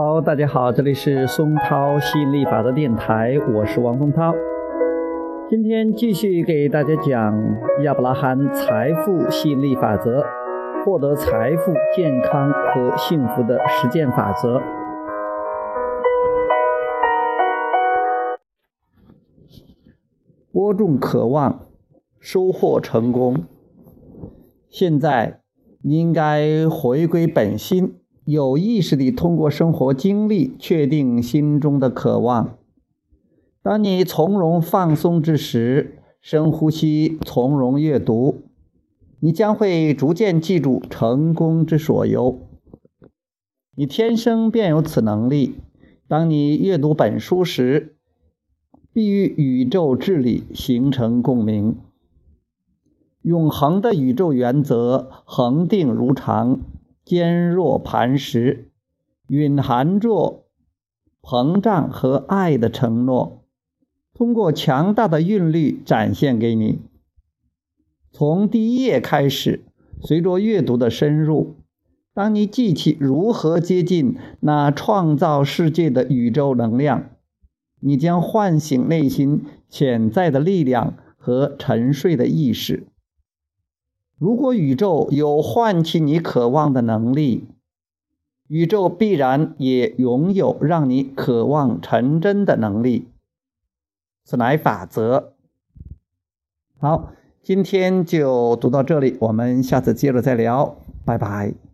Hello，大家好，这里是松涛吸引力法则电台，我是王松涛。今天继续给大家讲亚伯拉罕财富吸引力法则，获得财富、健康和幸福的实践法则。播种渴望，收获成功。现在应该回归本心。有意识地通过生活经历确定心中的渴望。当你从容放松之时，深呼吸，从容阅读，你将会逐渐记住成功之所由。你天生便有此能力。当你阅读本书时，必与宇宙智理形成共鸣。永恒的宇宙原则恒定如常。坚若磐石，蕴含着膨胀和爱的承诺，通过强大的韵律展现给你。从第一页开始，随着阅读的深入，当你记起如何接近那创造世界的宇宙能量，你将唤醒内心潜在的力量和沉睡的意识。如果宇宙有唤起你渴望的能力，宇宙必然也拥有让你渴望成真的能力。此乃法则。好，今天就读到这里，我们下次接着再聊，拜拜。